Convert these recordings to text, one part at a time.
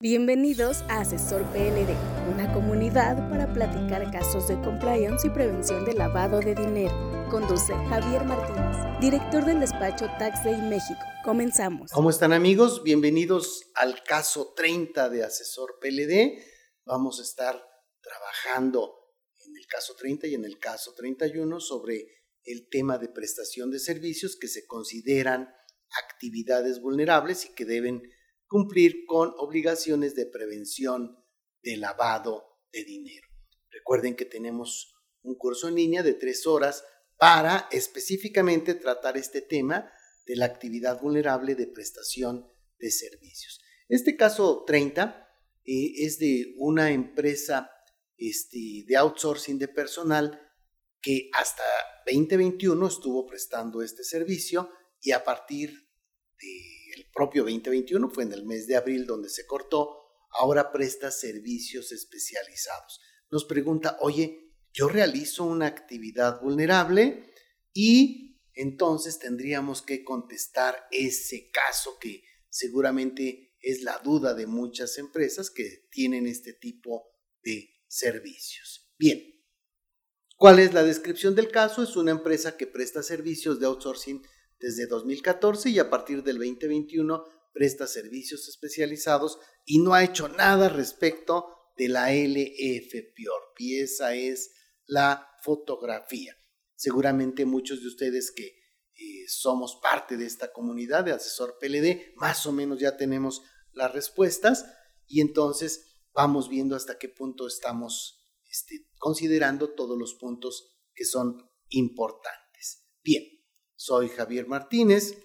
Bienvenidos a Asesor PLD, una comunidad para platicar casos de compliance y prevención de lavado de dinero. Conduce Javier Martínez, director del despacho Tax Day México. Comenzamos. ¿Cómo están amigos? Bienvenidos al caso 30 de Asesor PLD. Vamos a estar trabajando en el caso 30 y en el caso 31 sobre el tema de prestación de servicios que se consideran actividades vulnerables y que deben cumplir con obligaciones de prevención de lavado de dinero. Recuerden que tenemos un curso en línea de tres horas para específicamente tratar este tema de la actividad vulnerable de prestación de servicios. Este caso 30 eh, es de una empresa este, de outsourcing de personal que hasta 2021 estuvo prestando este servicio y a partir de el propio 2021, fue en el mes de abril donde se cortó, ahora presta servicios especializados. Nos pregunta, oye, yo realizo una actividad vulnerable y entonces tendríamos que contestar ese caso que seguramente es la duda de muchas empresas que tienen este tipo de servicios. Bien, ¿cuál es la descripción del caso? Es una empresa que presta servicios de outsourcing desde 2014 y a partir del 2021 presta servicios especializados y no ha hecho nada respecto de la LFPOR. Y es la fotografía. Seguramente muchos de ustedes que eh, somos parte de esta comunidad de asesor PLD, más o menos ya tenemos las respuestas y entonces vamos viendo hasta qué punto estamos este, considerando todos los puntos que son importantes. Bien, soy Javier Martínez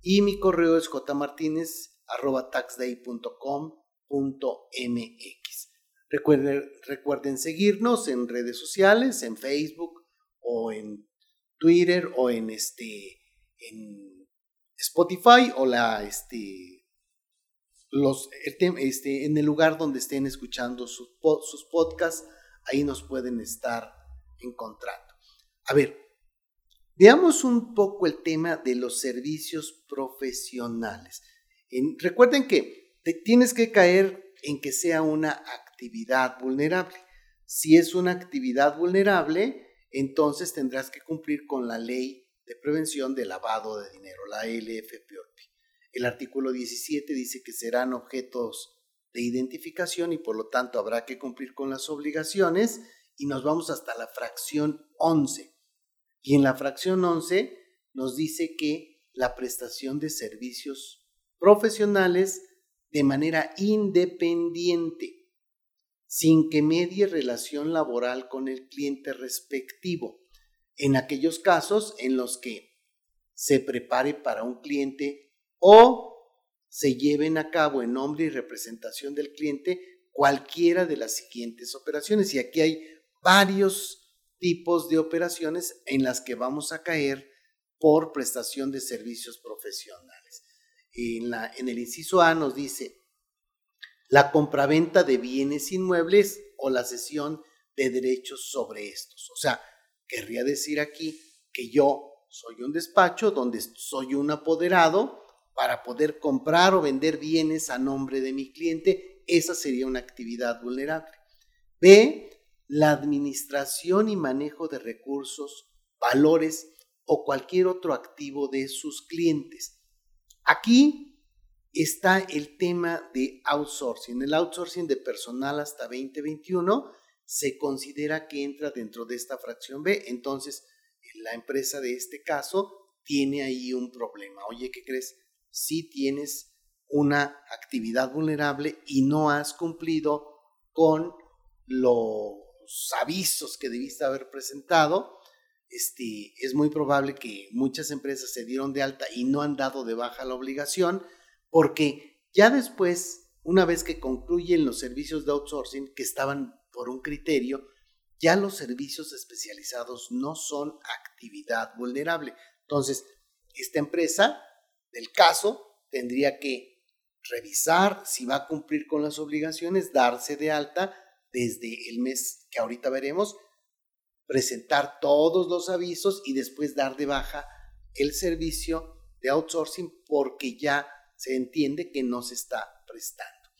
y mi correo es jmartinez.taxday.com.mx. Recuerden, recuerden seguirnos en redes sociales, en Facebook o en Twitter o en este en Spotify o la este los este, en el lugar donde estén escuchando sus, sus podcasts, ahí nos pueden estar encontrando. A ver, Veamos un poco el tema de los servicios profesionales. recuerden que tienes que caer en que sea una actividad vulnerable. Si es una actividad vulnerable, entonces tendrás que cumplir con la ley de prevención de lavado de dinero, la LFPOP. El artículo 17 dice que serán objetos de identificación y por lo tanto habrá que cumplir con las obligaciones y nos vamos hasta la fracción 11 y en la fracción 11 nos dice que la prestación de servicios profesionales de manera independiente, sin que medie relación laboral con el cliente respectivo, en aquellos casos en los que se prepare para un cliente o se lleven a cabo en nombre y representación del cliente cualquiera de las siguientes operaciones. Y aquí hay varios tipos de operaciones en las que vamos a caer por prestación de servicios profesionales. En, en el inciso A nos dice la compraventa de bienes inmuebles o la cesión de derechos sobre estos. O sea, querría decir aquí que yo soy un despacho donde soy un apoderado para poder comprar o vender bienes a nombre de mi cliente. Esa sería una actividad vulnerable. B, la administración y manejo de recursos, valores o cualquier otro activo de sus clientes. Aquí está el tema de outsourcing. El outsourcing de personal hasta 2021 se considera que entra dentro de esta fracción B. Entonces, la empresa de este caso tiene ahí un problema. Oye, ¿qué crees? Si tienes una actividad vulnerable y no has cumplido con lo avisos que debiste haber presentado, este, es muy probable que muchas empresas se dieron de alta y no han dado de baja la obligación, porque ya después, una vez que concluyen los servicios de outsourcing que estaban por un criterio, ya los servicios especializados no son actividad vulnerable. Entonces, esta empresa del caso tendría que revisar si va a cumplir con las obligaciones, darse de alta desde el mes que ahorita veremos, presentar todos los avisos y después dar de baja el servicio de outsourcing porque ya se entiende que no se está prestando.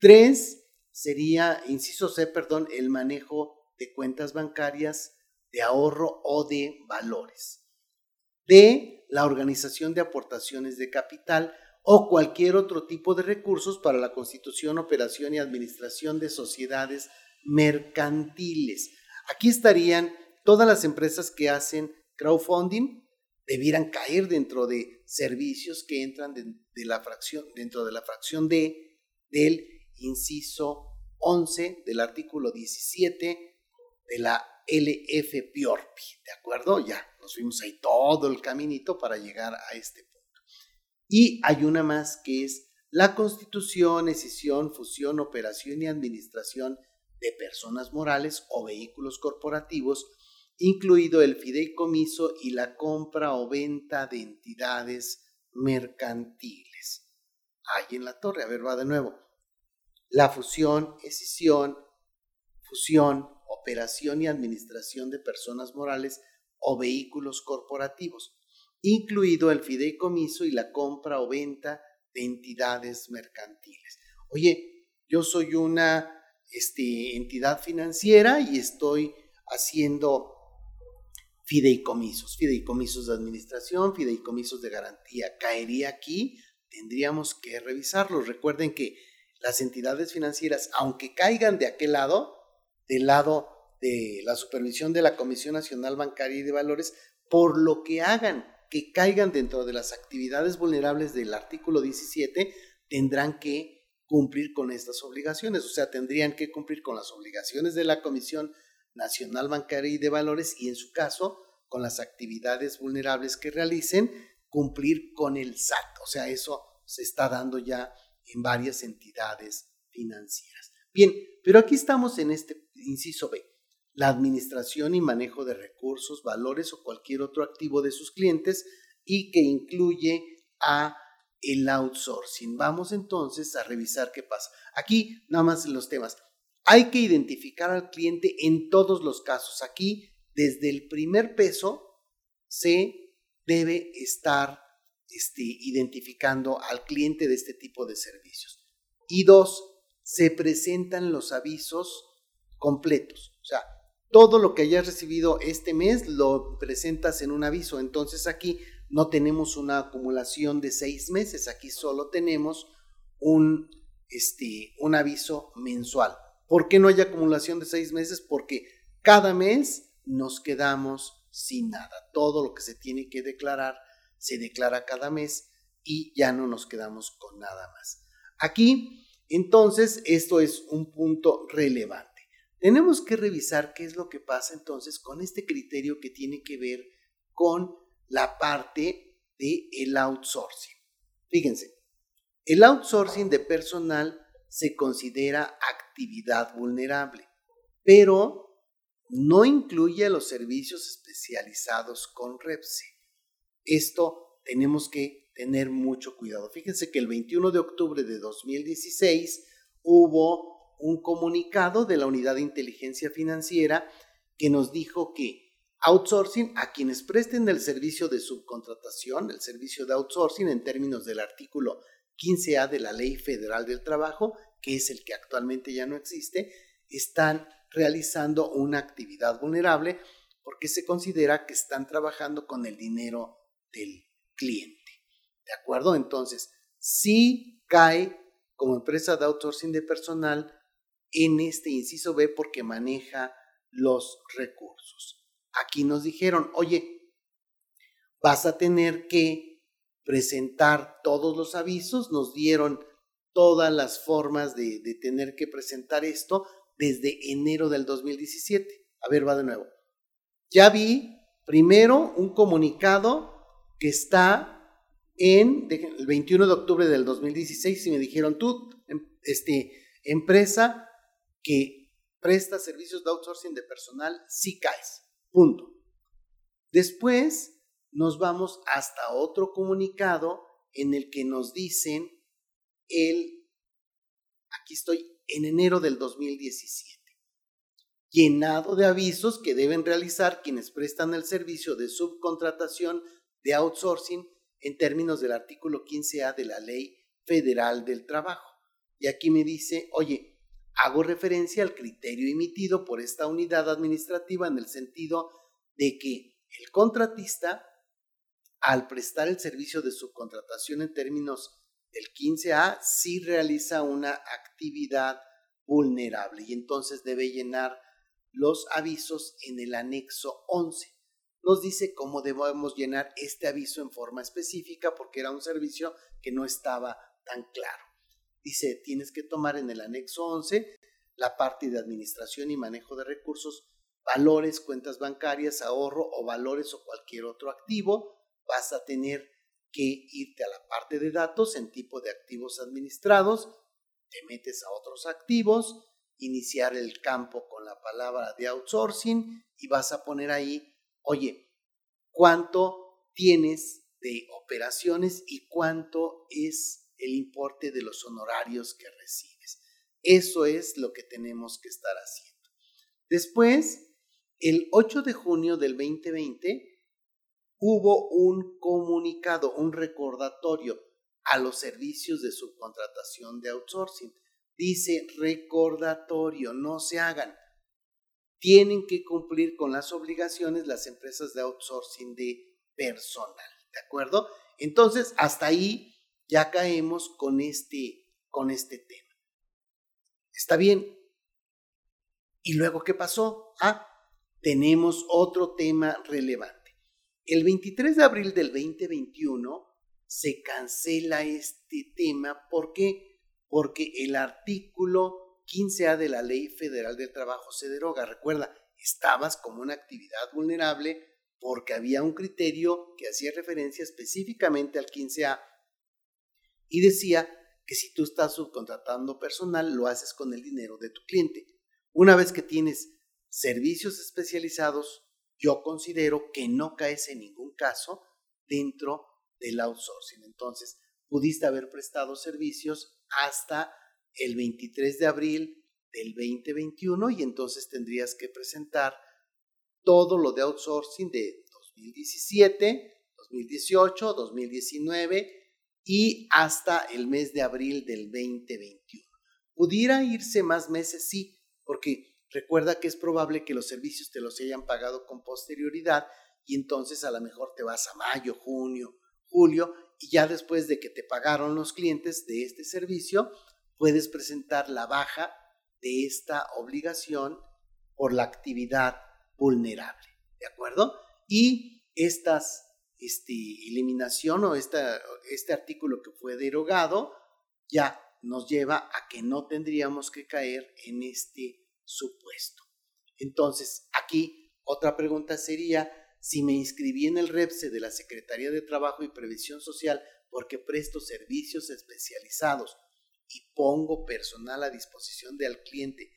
Tres sería, inciso C, perdón, el manejo de cuentas bancarias de ahorro o de valores. D, la organización de aportaciones de capital o cualquier otro tipo de recursos para la constitución, operación y administración de sociedades mercantiles. Aquí estarían todas las empresas que hacen crowdfunding, debieran caer dentro de servicios que entran de, la fracción, dentro de la fracción D del inciso 11 del artículo 17 de la LF Piorpi, ¿de acuerdo? Ya nos fuimos ahí todo el caminito para llegar a este punto. Y hay una más que es la constitución, escisión, fusión, operación y administración de personas morales o vehículos corporativos, incluido el fideicomiso y la compra o venta de entidades mercantiles. Ahí en la torre, a ver, va de nuevo. La fusión, escisión, fusión, operación y administración de personas morales o vehículos corporativos, incluido el fideicomiso y la compra o venta de entidades mercantiles. Oye, yo soy una este, entidad financiera y estoy haciendo fideicomisos, fideicomisos de administración, fideicomisos de garantía. Caería aquí, tendríamos que revisarlos. Recuerden que las entidades financieras, aunque caigan de aquel lado, del lado de la supervisión de la Comisión Nacional Bancaria y de Valores, por lo que hagan que caigan dentro de las actividades vulnerables del artículo 17, tendrán que cumplir con estas obligaciones, o sea, tendrían que cumplir con las obligaciones de la Comisión Nacional Bancaria y de Valores y en su caso, con las actividades vulnerables que realicen, cumplir con el SAT. O sea, eso se está dando ya en varias entidades financieras. Bien, pero aquí estamos en este inciso B, la administración y manejo de recursos, valores o cualquier otro activo de sus clientes y que incluye a el outsourcing. Vamos entonces a revisar qué pasa. Aquí nada más los temas. Hay que identificar al cliente en todos los casos. Aquí, desde el primer peso, se debe estar este, identificando al cliente de este tipo de servicios. Y dos, se presentan los avisos completos. O sea, todo lo que hayas recibido este mes lo presentas en un aviso. Entonces aquí no tenemos una acumulación de seis meses, aquí solo tenemos un, este, un aviso mensual. ¿Por qué no hay acumulación de seis meses? Porque cada mes nos quedamos sin nada. Todo lo que se tiene que declarar se declara cada mes y ya no nos quedamos con nada más. Aquí, entonces, esto es un punto relevante. Tenemos que revisar qué es lo que pasa entonces con este criterio que tiene que ver con la parte de el outsourcing. Fíjense, el outsourcing de personal se considera actividad vulnerable, pero no incluye los servicios especializados con REPSE. Esto tenemos que tener mucho cuidado. Fíjense que el 21 de octubre de 2016 hubo un comunicado de la Unidad de Inteligencia Financiera que nos dijo que Outsourcing a quienes presten el servicio de subcontratación, el servicio de outsourcing en términos del artículo 15A de la Ley Federal del Trabajo, que es el que actualmente ya no existe, están realizando una actividad vulnerable porque se considera que están trabajando con el dinero del cliente. ¿De acuerdo? Entonces, sí cae como empresa de outsourcing de personal en este inciso B porque maneja los recursos. Aquí nos dijeron, oye, vas a tener que presentar todos los avisos, nos dieron todas las formas de, tener que presentar esto desde enero del 2017. A ver, va de nuevo. Ya vi primero un comunicado que está en el 21 de octubre del 2016 y me dijeron, tú, em, este, empresa que presta servicios de outsourcing de personal, sí caes. Punto. Después nos vamos hasta otro comunicado en el que nos dicen el, aquí estoy, en enero del 2017, llenado de avisos que deben realizar quienes prestan el servicio de subcontratación de outsourcing en términos del artículo 15A de la Ley Federal del Trabajo. Y aquí me dice, oye, hago referencia al criterio emitido por esta unidad administrativa en el sentido de que el contratista, al prestar el servicio de subcontratación en términos del 15A, sí realiza una actividad vulnerable y entonces debe llenar los avisos en el anexo 11. Nos dice cómo debemos llenar este aviso en forma específica porque era un servicio que no estaba tan claro. Dice, tienes que tomar en el anexo 11 la parte de administración y manejo de recursos, valores, cuentas bancarias, ahorro o valores o cualquier otro activo. Vas a tener que irte a la parte de datos en tipo de activos administrados, te metes a otros activos, iniciar el campo con la palabra de outsourcing y vas a poner ahí, oye, ¿cuánto tienes de operaciones y cuánto es el importe de los honorarios que recibes? Eso es lo que tenemos que estar haciendo. Después, el 8 de junio del 2020, hubo un comunicado, un recordatorio a los servicios de subcontratación de outsourcing dice recordatorio, no se hagan. Tienen que cumplir con las obligaciones las empresas de outsourcing de personal, ¿de acuerdo? Entonces, hasta ahí ya caemos con este, con este tema. ¿Está bien? ¿Y luego qué pasó? Ah, tenemos otro tema relevante. El 23 de abril del 2021 se cancela este tema. ¿Por qué? porque el artículo 15A de la Ley Federal del Trabajo se deroga. Recuerda, estabas como una actividad vulnerable porque había un criterio que hacía referencia específicamente al 15A y decía que si tú estás subcontratando personal, lo haces con el dinero de tu cliente. Una vez que tienes servicios especializados, yo considero que no caes en ningún caso dentro del outsourcing. Entonces, pudiste haber prestado servicios hasta el 23 de abril del 2021 y entonces tendrías que presentar todo lo de outsourcing de 2017, 2018, 2019 y hasta el mes de abril del 2021. Pudiera irse más meses, sí, porque recuerda que es probable que los servicios te los hayan pagado con posterioridad y entonces a lo mejor te vas a mayo, junio, julio y ya después de que te pagaron los clientes de este servicio, puedes presentar la baja de esta obligación por la actividad vulnerable, ¿de acuerdo? Y esta este, eliminación o esta, este artículo que fue derogado ya nos lleva a que no tendríamos que caer en este supuesto. Entonces, aquí otra pregunta sería, si me inscribí en el REPSE de la Secretaría de Trabajo y Previsión Social porque presto servicios especializados y pongo personal a disposición del cliente,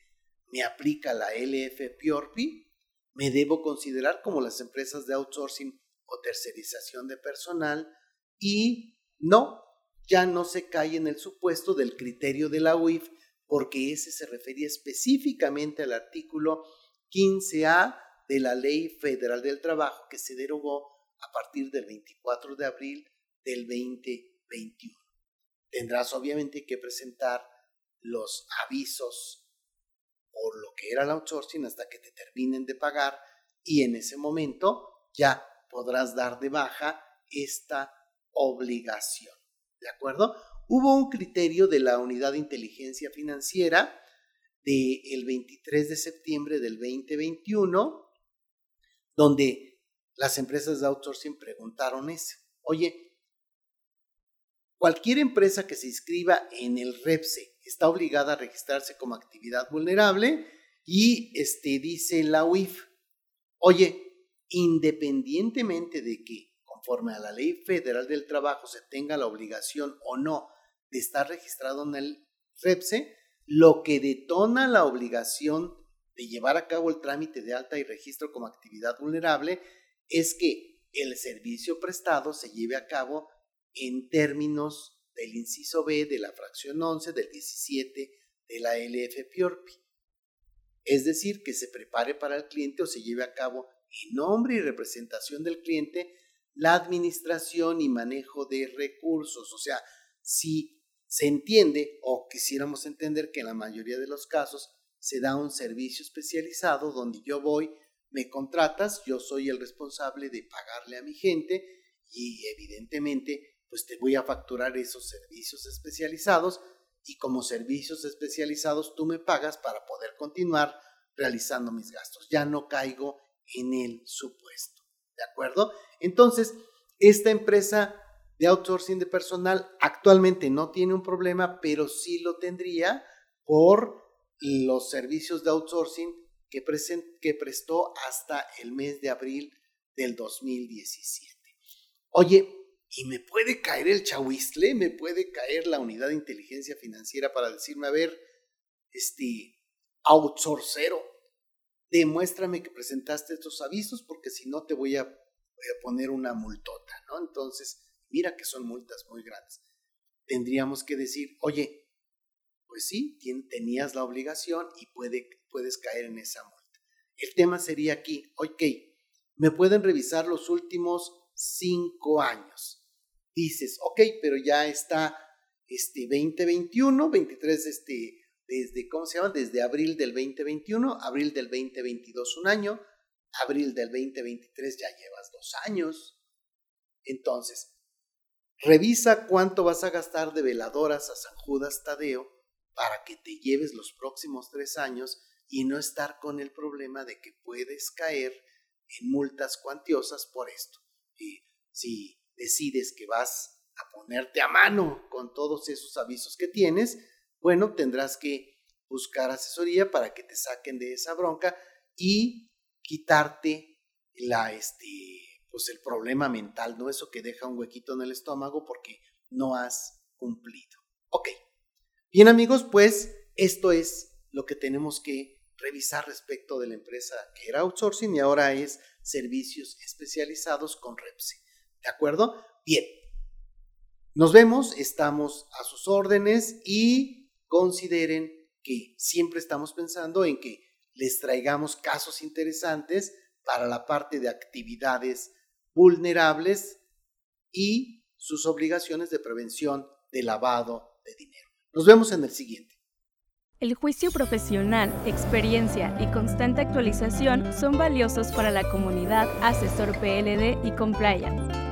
me aplica la LF PIORPI, me debo considerar como las empresas de outsourcing tercerización de personal y no, ya no se cae en el supuesto del criterio de la UIF porque ese se refería específicamente al artículo 15A de la Ley Federal del Trabajo que se derogó a partir del 24 de abril del 2021. Tendrás obviamente que presentar los avisos por lo que era el outsourcing hasta que te terminen de pagar y en ese momento ya podrás dar de baja esta obligación. ¿De acuerdo? Hubo un criterio de la Unidad de Inteligencia Financiera del 23 de septiembre del 2021 donde las empresas de outsourcing preguntaron eso. Oye, cualquier empresa que se inscriba en el REPSE está obligada a registrarse como actividad vulnerable y este, dice la UIF, oye, independientemente de que conforme a la ley federal del trabajo se tenga la obligación o no de estar registrado en el REPSE, lo que detona la obligación de llevar a cabo el trámite de alta y registro como actividad vulnerable es que el servicio prestado se lleve a cabo en términos del inciso B de la fracción 11 del 17 de la LF PIORPI. Es decir, que se prepare para el cliente o se lleve a cabo en nombre y representación del cliente la administración y manejo de recursos. O sea, si se entiende o quisiéramos entender que en la mayoría de los casos se da un servicio especializado donde yo voy, me contratas, yo soy el responsable de pagarle a mi gente y evidentemente pues te voy a facturar esos servicios especializados y como servicios especializados tú me pagas para poder continuar realizando mis gastos. Ya no caigo en el supuesto. ¿De acuerdo? Entonces, esta empresa de outsourcing de personal actualmente no tiene un problema, pero sí lo tendría por los servicios de outsourcing que, que prestó hasta el mes de abril del 2017. Oye, ¿y me puede caer el chahuistle? ¿Me puede caer la unidad de inteligencia financiera para decirme, a ver, este outsourcero, demuéstrame que presentaste estos avisos porque si no te voy a, voy a poner una multota, ¿no? Entonces, mira que son multas muy grandes. Tendríamos que decir, oye, pues sí, tenías la obligación y puede, puedes caer en esa multa. El tema sería aquí, ok, me pueden revisar los últimos cinco años. Dices, ok, pero ya está este 2021, 23, este, desde, ¿cómo se llama? Desde abril del 2021, abril del 2022 un año, abril del 2023 ya llevas dos años. Entonces, revisa cuánto vas a gastar de veladoras a San Judas Tadeo para que te lleves los próximos tres años y no estar con el problema de que puedes caer en multas cuantiosas por esto. Y si decides que vas a ponerte a mano con todos esos avisos que tienes, bueno, tendrás que buscar asesoría para que te saquen de esa bronca y quitarte la, este, pues el problema mental, ¿no? Eso que deja un huequito en el estómago porque no has cumplido. Ok. Bien amigos, pues esto es lo que tenemos que revisar respecto de la empresa que era outsourcing y ahora es servicios especializados con Repse. ¿De acuerdo? Bien. Nos vemos, estamos a sus órdenes y consideren que siempre estamos pensando en que les traigamos casos interesantes para la parte de actividades vulnerables y sus obligaciones de prevención de lavado de dinero. Nos vemos en el siguiente. El juicio profesional, experiencia y constante actualización son valiosos para la comunidad asesor PLD y compliance.